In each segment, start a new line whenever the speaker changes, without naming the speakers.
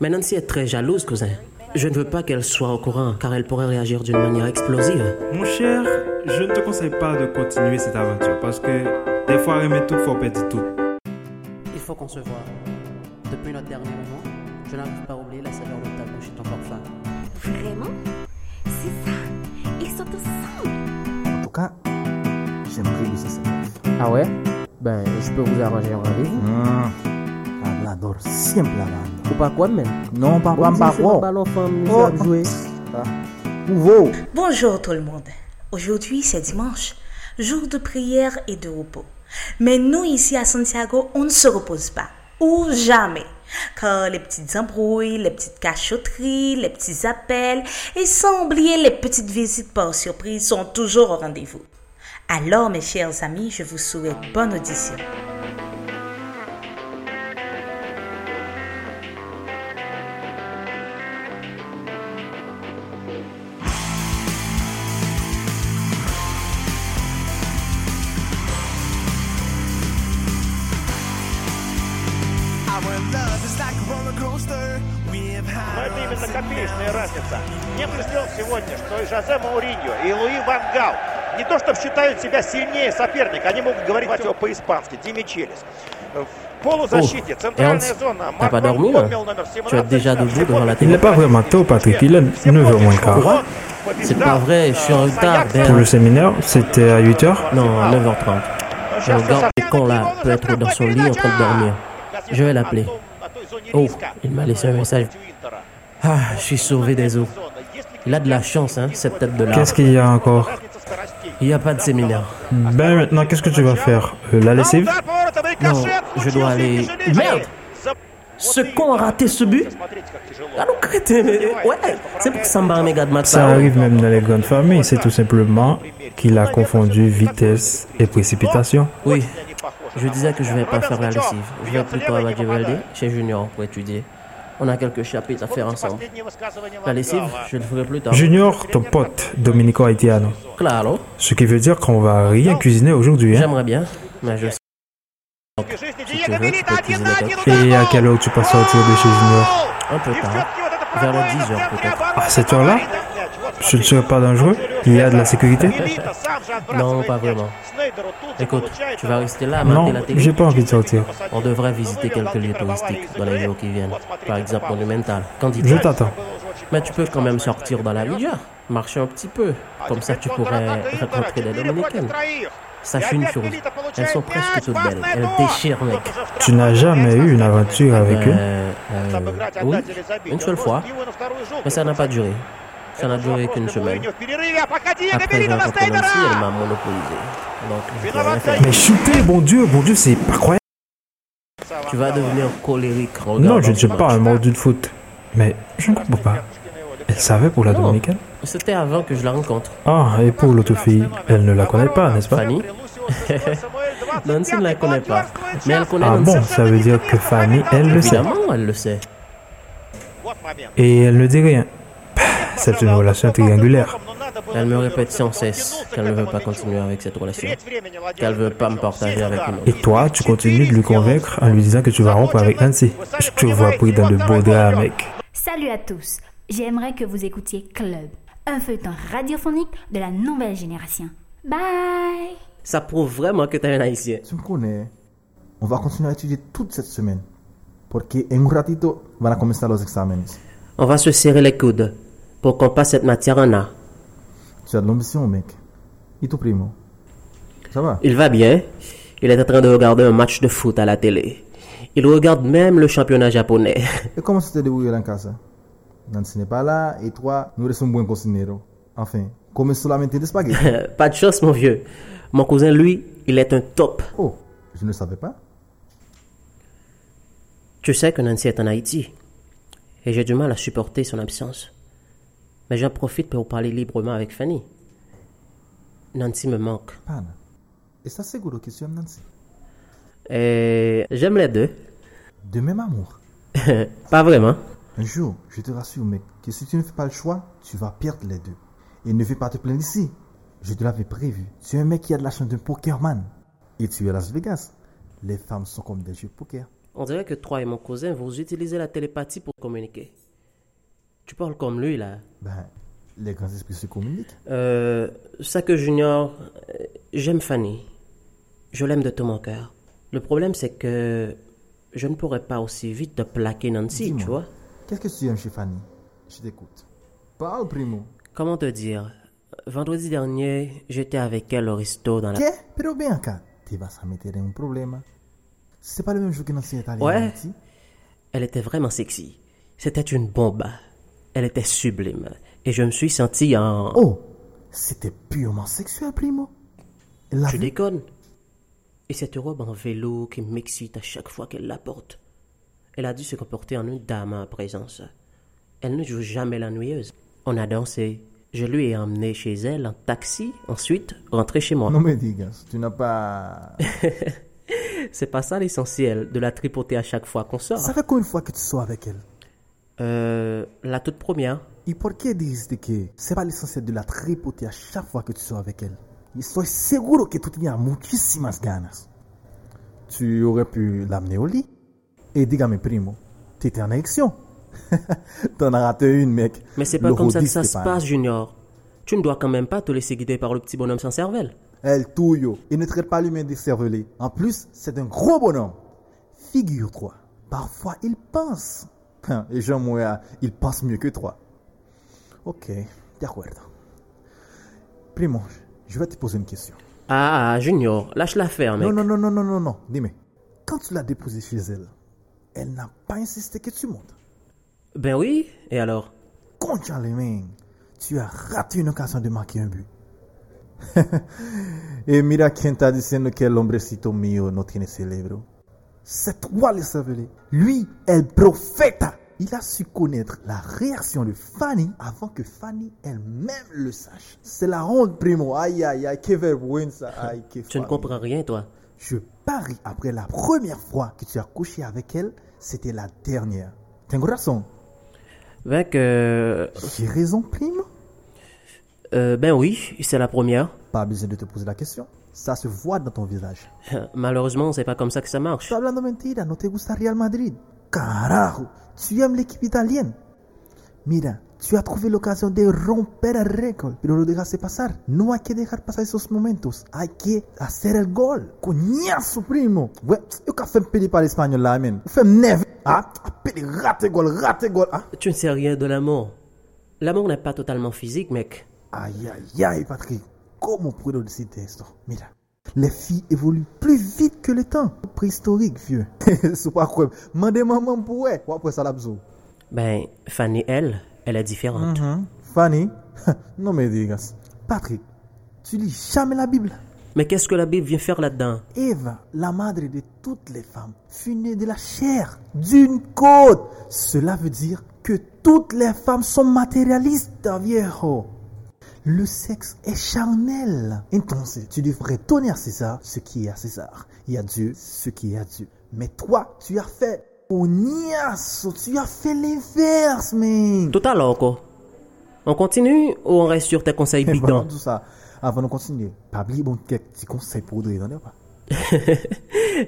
Mais Nancy est très jalouse, cousin. Je ne veux pas qu'elle soit au courant, car elle pourrait réagir d'une manière explosive.
Mon cher, je ne te conseille pas de continuer cette aventure parce que des fois, aimer tout, faut perdre tout.
Il faut qu'on se voit. Depuis notre dernier moment, je n'arrive pas à oublier la saveur de ta bouche et ton parfum.
Vraiment? C'est ça Ils sont ensemble
En tout cas, j'aimerais laisser ça.
Ah ouais? Ben, je peux vous arranger un rendez-vous.
Elle adore siempre la bande.
Ou pas quoi, même?
Non,
femme.
Pouveau.
Bonjour tout le monde. Aujourd'hui c'est dimanche, jour de prière et de repos. Mais nous ici à Santiago, on ne se repose pas. Ou jamais. Car les petites embrouilles, les petites cachotteries, les petits appels et sans oublier les petites visites par surprise sont toujours au rendez-vous. Alors mes chers amis, je vous souhaite bonne audition.
это именно
ups and
копеечная
downs.
разница. Мне приснилось сегодня, что и Жозе Мауриньо, и Луи Ван Гал не то чтобы считают себя сильнее соперника, они могут говорить его по-испански, Димичелис. В полузащите, центральная
Ernst,
зона,
t'as pas dormi, là
подмел номер 17.
Tu es déjà debout devant la
Il
télé.
n'est pas vraiment tôt, Patrick. Il est 9h moins le quart.
C'est pas vrai, je suis en retard, Ben.
Pour le séminaire, c'était à 8h.
Non, à 9h30. Le gars con là peut être dans son lit en train de dormir. Je vais l'appeler. Oh, il m'a laissé un message. Ah, je suis sauvé des eaux. Il a de la chance, hein, cette tête de là.
Qu'est-ce qu'il y a encore
Il n'y a pas de séminaire.
Ben maintenant, qu'est-ce que tu vas faire Euh, La lessive
Non, je dois aller- Merde Ce con a raté ce but? Ah crétin. Ouais, c'est pour Samba Mega de
Ça arrive même dans les grandes familles, c'est tout simplement qu'il a confondu vitesse et précipitation.
Oui, je disais que je vais pas faire la lessive. Je vais plutôt à Valdez, chez Junior, pour étudier. On a quelques chapitres à faire ensemble. La lessive, je le ferai plus tard.
Junior, ton pote, Domenico Haitiano.
Claro,
Ce qui veut dire qu'on va rien cuisiner aujourd'hui, hein
j'aimerais bien, mais je sais. Donc, si tu veux, tu peux cuisiner quelque chose.
Et à quelle heure tu peux sortir de chez Junior
Un peu tard, vers les 10 heures peut-être.
À cette heure-là Je ne serai pas dangereux? Il y a de la sécurité?
Non, pas vraiment. Écoute, tu vas rester là à
Non,
la télé
j'ai pas envie de sortir.
On devrait visiter quelques lieux touristiques dans les jours qui viennent. Par exemple, Monumental, Candide.
Je t'attends.
Mais tu peux quand même sortir dans la Villa, marcher un petit peu. Comme ça, tu pourrais rencontrer des Dominicaines. Sache une chose, elles sont presque toutes belles. Elles déchirent, mec.
Tu n'as jamais eu une aventure avec eux?
Euh, euh, oui, une seule fois. Mais ça n'a pas duré. Ça n'a duré qu'une semaine. Après, j'ai rencontré Nancy, elle m'a monopolisé. Donc, je peux rien faire.
Mais shooter, bon Dieu, bon Dieu, c'est pas croyable.
Tu vas devenir colérique. en
Non, je ne suis pas un mordu de foot. Mais je ne comprends pas. Elle savait pour la
Non.
dominicaine
C'était avant que je la rencontre.
Ah, et pour l'autre fille, elle ne la connaît pas, n'est-ce pas
Fanny Nancy ne la connaît pas. Mais elle connaît
Ah
Nancy.
bon, ça veut dire que Fanny, elle le sait.
Évidemment, elle le sait.
Et elle ne dit rien. C'est une relation triangulaire.
Elle me répète sans cesse qu'elle ne veut pas continuer avec cette relation. Qu'elle veut pas me partager avec une
Et toi, tu continues de lui convaincre en lui disant que tu vas rompre avec Nancy. Je te vois pris dans de beaux draps, mec.
Salut à tous J'aimerais que vous écoutiez Club, un feuilleton radiophonique de la nouvelle génération. Bye
Ça prouve vraiment que t'es un haïtien.
Tu me connais. On va continuer à étudier toute cette semaine. Porque en un ratito van a comenzar los exámenes.
On va se serrer les coudes pour qu'on passe cette matière en A.
Tu as de l'ambition, mec. Et tu primo Ça va?
Il va bien. Il est en train de regarder un match de foot à la télé. Il regarde même le championnat japonais.
Et comment tu te débrouilles en casa Nancy n'est pas là et toi, nous restons buen cocinero. Enfin, comes solamente des spaghettis.
pas de chance, mon vieux. Mon cousin, lui, il est un top.
oh, je ne savais pas.
Tu sais que Nancy est en Haïti. Et j'ai du mal à supporter son absence. Mais j'en profite pour parler librement avec Fanny. Nancy me manque.
Pana, ¿estás seguro que tu aimes Nancy?
Et j'aime les deux.
De même amour?
Pas vraiment.
Un jour, je te rassure, mec, que si tu ne fais pas le choix, tu vas perdre les deux. Et ne fais pas te plaindre ici. Je te l'avais prévu. Tu es un mec qui a de la chance d'un pokerman. Et tu es à Las Vegas. Les femmes sont comme des jeux de poker.
On dirait que toi et mon cousin, vous utilisez la télépathie pour communiquer. Tu parles comme lui, là.
Ben, les grands esprits se communiquent.
Euh, ça que j'ignore, euh, j'aime Fanny. Je l'aime de tout mon cœur. Le problème, c'est que je ne pourrais pas aussi vite te plaquer Nancy, tu vois.
Qu'est-ce que tu aimes chez Fanny? Je t'écoute. Parle, primo.
Comment te dire? Vendredi dernier, j'étais avec elle au resto dans la...
Pero ven acá. Te vas en un problema. C'est pas le même jour que Nancy est allée
Ouais. Elle était vraiment sexy. C'était une bombe. Elle était sublime. Et je me suis senti en...
Oh, c'était purement sexuel, primo. L'a
Tu
vu?
déconnes Et cette robe en vélo qui m'excite à chaque fois qu'elle la porte. Elle a dû se comporter en une dame en présence. Elle ne joue jamais l'ennuyeuse. On a dansé. Je lui ai emmené chez elle en taxi, ensuite rentré chez moi.
Non me digas, tu n'as pas...
C'est pas ça l'essentiel de la tripoter à chaque fois qu'on sort.
Ça fait combien de fois que tu sors avec elle?
Euh, la toute première.
¿Y por qué dijiste que c'est pas l'essentiel de la tripoter à chaque fois que tu sors avec elle? Estoy seguro que tú tenías muchísimas ganas. Tu aurais pu l'amener au lit. Et dígame, primo, t'étais en élection. T'en as raté une, mec.
Mais c'est pas comme ça que ça se
pas-
passe, Junior. Tu ne dois quand même pas te laisser guider par le petit bonhomme sans cervelle.
El tuyo. Il ne traite pas l'humain des cervelés. En plus, c'est un gros bonhomme. Figure-toi, parfois il pense. Hein, Et Jean Moya, il pense mieux que toi. Ok, de acuerdo. Primo, je vais te poser une question.
Ah, Junior, lâche l'affaire, mec.
Non, non, non, non, non, non, non. Dis-moi, quand tu l'as déposée chez elle, elle n'a pas insisté que tu montes.
Ben oui, et alors?
Concha les mains, tu as raté une occasion de marquer un but. Et mira quien está diciendo que el hombrecito mío no tiene cerebro. C'est toi le cervelé. Lui, el profeta. Il a su connaître la réaction de Fanny avant que Fanny elle-même le sache. C'est la honte, primo. Aïe, aïe, aïe, que vergüenza. Aïe, que
Tu ne comprends rien, toi.
Je parie après la première fois que tu as couché avec elle, c'était la dernière. Tengo raison?
Ben que...
J'ai raison, primo?
euh, ben oui, c'est la première.
Pas besoin de te poser la question. Ça se voit dans ton visage.
Malheureusement, c'est pas comme ça que ça marche.
Estoy hablando mentira, no te gusta Real Madrid. Carajo, tu aimes l'équipe italienne. Mira, tu as trouvé l'occasion de romper el récord, pero lo dejaste pasar. No hay que dejar pasar esos momentos. Hay que hacer el gol. Coñazo, primo. Ouais, eu ka fem pedi par l'espagnol là. Ou fem neve. Ah, pedi rate gol, rate gol. Ah.
Tu ne sais rien de l'amour. L'amour n'est pas totalement physique, mec.
Ay, ay, ay, Patrick. ¿Cómo puedo decirte esto? Mira, les filles évoluent plus vite que le temps. Préhistorique, vieux. C'est pas quoi. Mandez maman pour ouais. Ou après ça.
Ben, Fanny, elle, elle est différente.
Fanny, non me digas. Patrick, tu lis jamais la Bible?
Mais qu'est-ce que la Bible vient faire là-dedans?
Eva, la madre de toutes les femmes, fut née de la chair, d'une côte. Cela veut dire que toutes les femmes sont matérialistes, viejo. Le sexe est charnel. Entonces, tu devrais donner à César ce qui est à César et à Dieu ce qui est à Dieu. Mais toi, tu as fait Ognasso, tu as fait l'inverse, man.
Tout à l'heure, quoi. On continue ou on reste sur tes conseils bidons?
tout ça. Avant de continuer, pas oublier bon quelques petits conseils pour Audrey, n'en pas?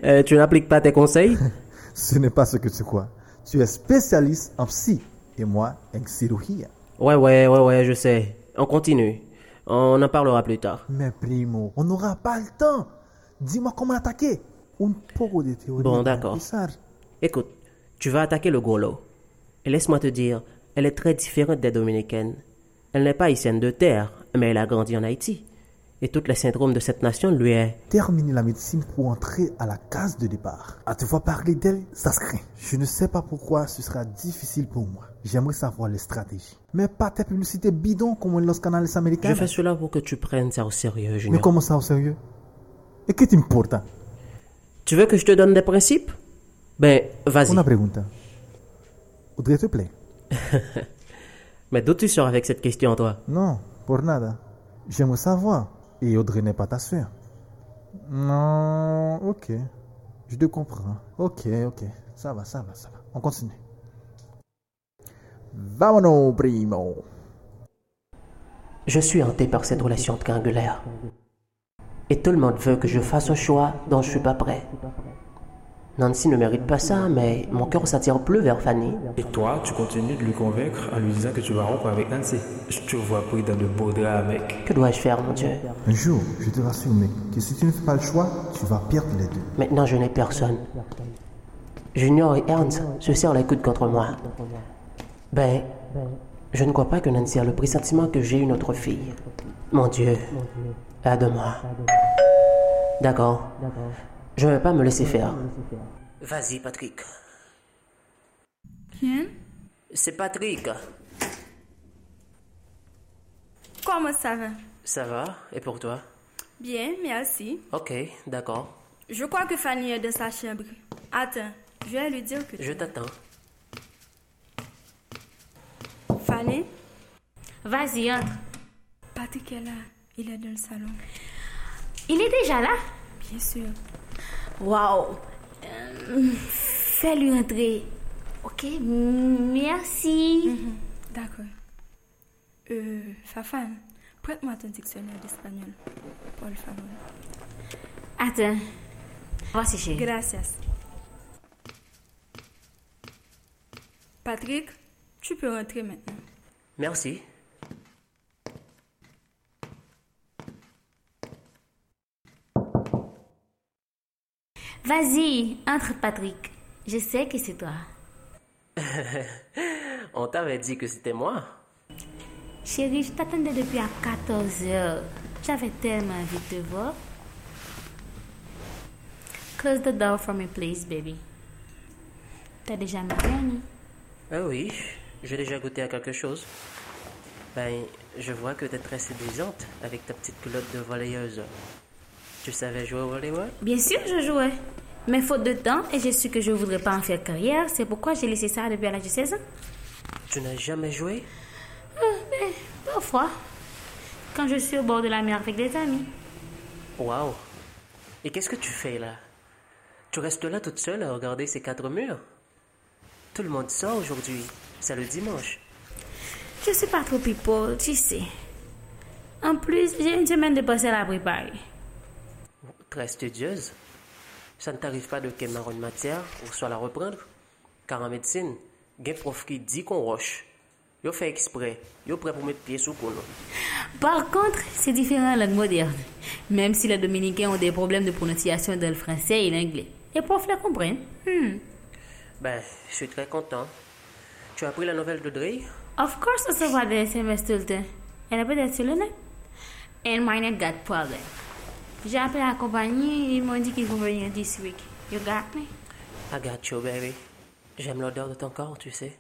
Euh, Tu n'appliques pas tes conseils?
Ce n'est pas ce que tu crois. Tu es spécialiste en psy et moi en chirurgie.
Ouais, ouais, ouais, ouais, je sais. On continue. On en parlera plus tard.
Mais primo, on n'aura pas le temps. Dis-moi comment attaquer. Un poco de théorie.
Bon, d'accord. Écoute, tu vas attaquer le golo. Et laisse-moi te dire, elle est très différente des dominicaines. Elle n'est pas haïtienne de terre, mais elle a grandi en Haïti. Et tout le syndrome de cette nation lui est...
Terminer la médecine pour entrer à la case de départ. À te voir parler d'elle, ça se craint. Je ne sais pas pourquoi ce sera difficile pour moi. J'aimerais savoir les stratégies. Mais pas tes publicités bidons comme los canales
Je
américains.
fais cela pour que tu prennes ça au sérieux,
Mais
Junior.
comment ça au sérieux? Et que t'importe
Tu veux que je te donne des principes? Ben, vas-y.
Una pregunta. Audrey te plaît
Mais d'où tu sors avec cette question, toi?
Non, pour nada. J'aimerais savoir. Et Audrey n'est pas ta soeur. Non, ok. Je te comprends. Ok, ok. Ça va, ça va, ça va. On continue. Vámonos, primo.
Je suis hanté par cette relation triangulaire. Et tout le monde veut que je fasse un choix dont je suis pas prêt. Nancy ne mérite pas ça, mais mon cœur s'attire plus vers Fanny.
Et toi, tu continues de lui convaincre en lui disant que tu vas rompre avec Nancy. Je te vois pris dans de beaux draps, mec.
Que dois-je faire, mon Dieu?
Un jour, je te rassure, mec, que si tu ne fais pas le choix, tu vas perdre les deux.
Maintenant, je n'ai personne. Junior et Ernst se serrent les coudes contre moi. Ben, je ne crois pas que Nancy a le pressentiment que j'ai une autre fille. Mon Dieu, aide-moi. D'accord. Je ne vais pas me laisser faire. Vas-y, Patrick.
Qui?
C'est Patrick.
Comment ça va?
Ça va? Et pour toi?
Bien, merci.
Ok, d'accord.
Je crois que Fanny est dans sa chambre. Attends, je vais lui dire que...
Je t'attends.
Fanny,
Vas-y, entre.
Patrick est là. Il est dans le salon.
Il est déjà là?
Bien sûr.
Waouh Euh, Fais-lui entrer. Ok, merci.
Mhm, D'accord. Euh, Fafan, prête-moi ton dictionnaire d'espagnol. Por favor.
Attends. Voici, chérie.
Gracias. Patrick, tu peux rentrer maintenant.
Merci.
Vas-y, entre, Patrick. Je sais que c'est toi.
On t'avait dit que c'était moi.
Chérie, je t'attendais depuis à 14 heures. J'avais tellement envie de te voir. Close the door for me, please, baby. T'as déjà ma gagné.
Ah oui, j'ai déjà goûté à quelque chose. Ben, je vois que t'es très séduisante avec ta petite culotte de volleyeuse. Tu savais jouer au volleyball
Bien sûr, je jouais. Mais faute de temps, et j'ai su que je ne voudrais pas en faire carrière, c'est pourquoi j'ai laissé ça depuis l'âge de 16 ans.
Tu n'as jamais joué?
Mais parfois, quand je suis au bord de la mer avec des amis.
Waouh Et qu'est-ce que tu fais là? Tu restes là toute seule à regarder ces quatre murs? Tout le monde sort aujourd'hui. C'est le dimanche.
Je suis pas trop people, tu sais. En plus, j'ai une semaine de passer à la préparer.
Très studieuse. Ça ne t'arrive pas de quémar une matière ou soit la reprendre? Car en médecine, il y a un prof qui dit qu'on roche. Yo fait exprès. Yo prêt pour mettre pied sous kono.
Par contre, c'est différent en langue moderne. Même si les Dominicains ont des problèmes de prononciation dans le français et l'anglais. Les profs les comprennent. Hmm.
Ben, je suis très content. Tu as pris la nouvelle de Dre
Of course, on se voit des SMS tout le temps. Elle a peut-être sur le net. And my net got problem. J'ai appelé la compagnie, ils m'ont dit qu'ils vont venir this week. You got me?
I got you, baby. J'aime l'odeur de ton corps, tu sais.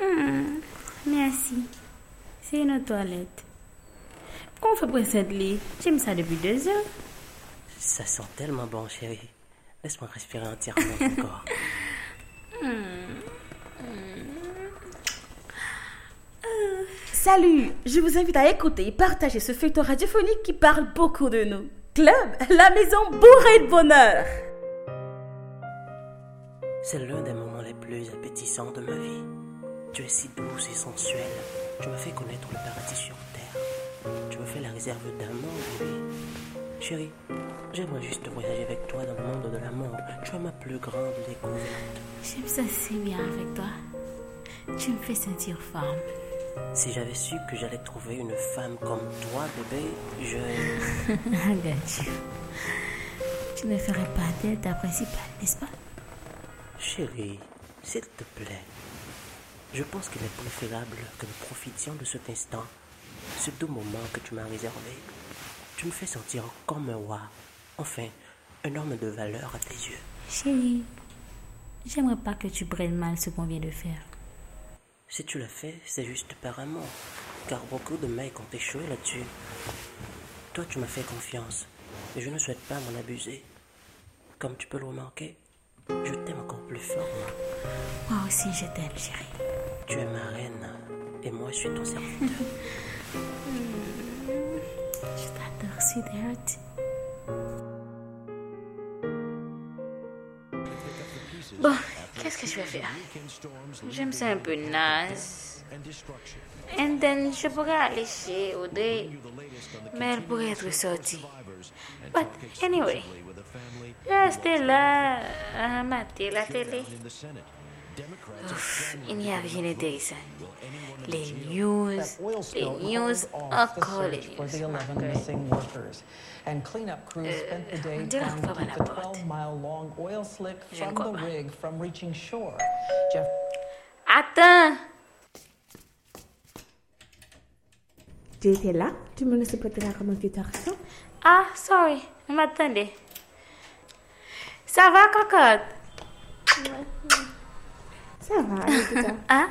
Hmm, merci. C'est une toilette. Pourquoi on fait presser de lit? J'aime ça depuis deux heures.
Ça sent tellement bon, chérie. Laisse-moi respirer entièrement ton corps.
Salut, je vous invite à écouter et partager ce feuilleton radiophonique qui parle beaucoup de nous. Club, la maison bourrée de bonheur.
C'est l'un des moments les plus appétissants de ma vie. Tu es si douce et sensuelle. Tu m'as fait connaître le paradis sur terre. Tu me fais la réserve d'amour, bébé. Chérie, j'aimerais juste voyager avec toi dans le monde de l'amour. Tu es ma plus grande découverte.
J'aime ça si bien avec toi. Tu me fais sentir femme.
Si j'avais su que j'allais trouver une femme comme toi, bébé, je...
I got you. Tu ne ferais pas d'elle ta principale, n'est-ce pas?
Chérie, s'il te plaît, je pense qu'il est préférable que nous profitions de cet instant, ce doux moment que tu m'as réservé. Tu me fais sentir comme un roi, enfin, un homme de valeur à tes yeux.
Chérie, j'aimerais pas que tu prennes mal ce qu'on vient de faire.
Si tu l'as fait, c'est juste par amour, car beaucoup de mecs ont échoué là-dessus. Toi, tu m'as fait confiance, et je ne souhaite pas m'en abuser. Comme tu peux le remarquer, je t'aime encore plus fort. moi.
Moi aussi, je t'aime, chérie.
Tu es ma reine, et moi, je suis ton serviteur.
Je t'adore, sweetheart. Qu'est-ce que je vais faire? J'aime ça un peu naze. And then, je pourrais aller chez Audrey, mais elle pourrait être sortie. But anyway, Restez là à mater la télé. Ouf, il n'y a rien d'intéressant. Les news, les news, encore les news.
for the 11 missing workers. And cleanup crews spent the day trying to keep the
la porte.
12 mile long oil slick from the
pas.
rig from reaching shore. Jeff
Attends!
Tu étais là? Tu me laisses peut-être la communication
Ah, sorry, je m'attendais. Ça va, cocotte?
Ça va.
Hein?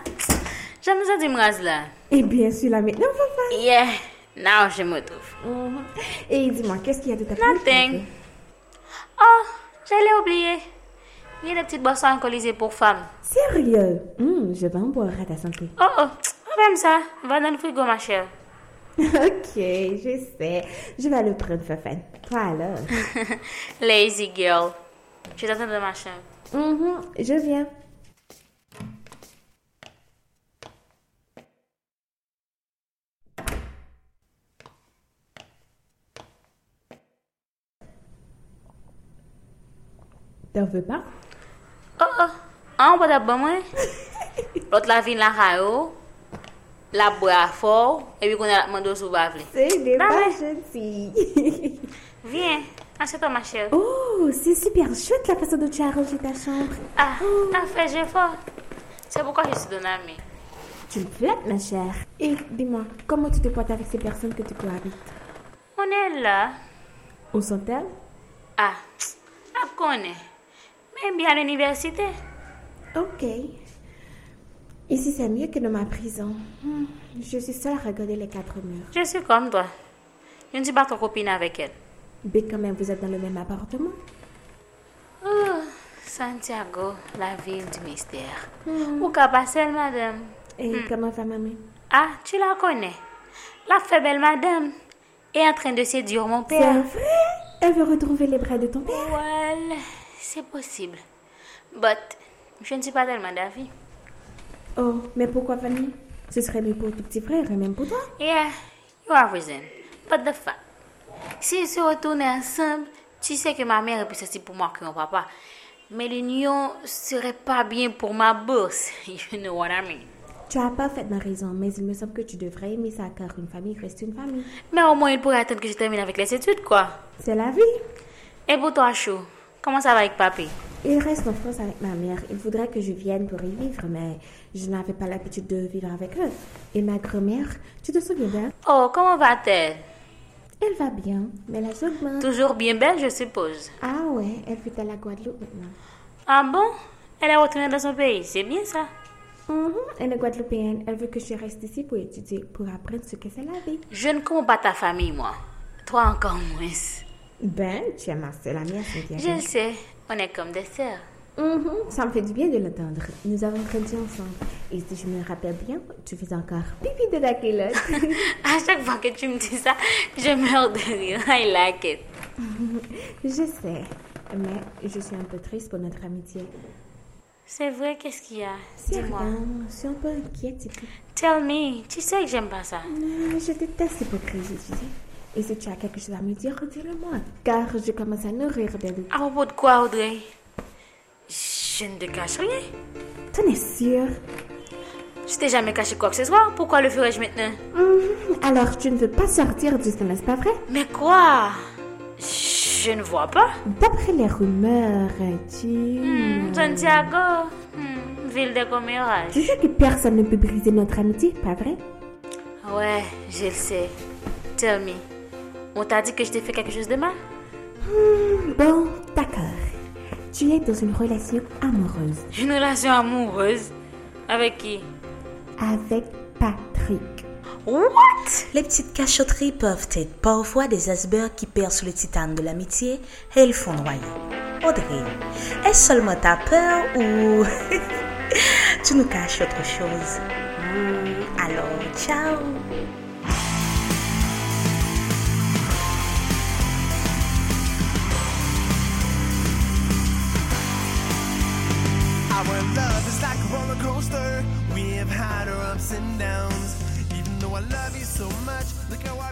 J'aime ça du mras là.
Et bien sûr, là maintenant, papa.
Yeah, now je me trouve.
Mhm. Et dis-moi, qu'est-ce qu'il y a de ta
Nothing. Oh, j'allais oublier. Il y a des petites boissons alcoolisées pour femmes.
Sérieux? Hum, Je vais en boire à ta santé.
Oh oh, même ça. Va dans le frigo, ma chère.
ok, je sais. Je vais le prendre, Fafan. Toi alors?
Lazy girl. Je t'attends dans ma chambre.
Mhm, Je viens. T'en veux pas?
Oh oh, ah, on va d'abord moi. L'autre la vine la rayo. La boit fort. Et puis qu'on a la demandé sous bavle.
C'est des
Ah
pas
ouais. Viens, assieds-toi, ma chère.
Oh, c'est super chouette la façon dont tu as rangé ta chambre.
Ah, t'as fait, j'ai fort. C'est pourquoi je suis donné ami.
Tu me flattes, ma chère. Et dis-moi, comment tu te portes avec ces personnes que tu cohabites?
On est là.
Où sont-elles
Ah, je connais. Même bien à l'université.
Ok. Ici, c'est mieux que dans ma prison? Hmm, Je suis seule à regarder les quatre murs.
Je suis comme toi. Je ne suis pas ton copine avec elle.
Mais quand même, vous êtes dans le même appartement?
Oh, Santiago, la ville du mystère. Où qu'a passé, madame?
Et comment va maman
Ah, tu la connais. La faible madame est en train de séduire mon
C'est
père.
vrai? Elle veut retrouver les bras de ton père?
Well, c'est possible. But, je ne suis pas tellement d'avis.
Oh, mais pourquoi Fanny? Ce serait mieux pour ton petit frère et même pour toi.
Yeah, you are reason. But the fact, s'ils se retournent ensemble, tu sais que ma mère est plus sensible pour moi que mon papa. Mais l'union serait pas bien pour ma bourse. You know what I mean.
Tu as parfaitement raison, mais il me semble que tu devrais aimer ça car une famille reste une famille.
Mais au moins, il pourrait attendre que je termine avec les études, quoi.
C'est la vie.
Et pour toi, Chou, comment ça va avec papy?
Il reste en France avec ma mère. Il voudrait que je vienne pour y vivre, mais je n'avais pas l'habitude de vivre avec eux. Et ma grand-mère, tu te souviens d'elle?
Oh, comment va-t-elle?
Elle va bien, mais la augmente.
Toujours bien belle, je suppose.
Ah ouais, elle vit à la Guadeloupe maintenant.
Ah bon? Elle est retournée dans son pays, c'est bien ça?
Mhm, Elle est guadeloupéenne. Elle veut que je reste ici pour étudier, pour apprendre ce que c'est la vie.
Je ne comprends pas ta famille, moi. Toi encore moins.
Ben, tu es ma seule amie à Santiago.
Je sais, on est comme des sœurs.
Mhm, Ça me fait du bien de l'entendre. Nous avons grandi ensemble. Et si je me rappelle bien, tu fais encore pipi de la culotte.
À chaque fois que tu me dis ça, je meurs de rire. I like it.
je sais. Mais je suis un peu triste pour notre amitié.
C'est vrai, qu'est-ce qu'il y a?
C'est
Dis-moi.
Je suis un peu inquiète, c'est.
Tell me. Tu sais que j'aime pas ça.
Euh, Je déteste l'hypocrisie, tu sais. Et si tu as quelque chose à me dire, dis-le-moi. Car je commence à nourrir doutes.
À propos de quoi, Audrey? Je ne te cache rien.
T'en es sûr
Je t'ai jamais caché quoi que ce soit. Pourquoi le ferais-je maintenant?
Mhm. Alors, tu ne veux pas sortir du n'est-ce pas vrai?
Mais quoi? Je ne vois pas.
D'après les rumeurs, tu...
Hmm, Santiago, hmm, ville de commérage.
Tu sais que personne ne peut briser notre amitié, pas vrai?
Ouais, je le sais. Tell me. On t'a dit que je t'ai fait quelque chose de mal?
Hmm, Bon, d'accord. Tu es dans une relation amoureuse
Une relation amoureuse? Avec qui?
avec Patrick.
What?
Les petites cachotteries peuvent être parfois des icebergs qui percent le titane de l'amitié et le font noyer. Audrey, est-ce seulement ta peur ou tu nous caches autre chose? Hmm, Alors, ciao
Our love is like a roller coaster. We've had our ups and downs. Even though I love you so much, look how I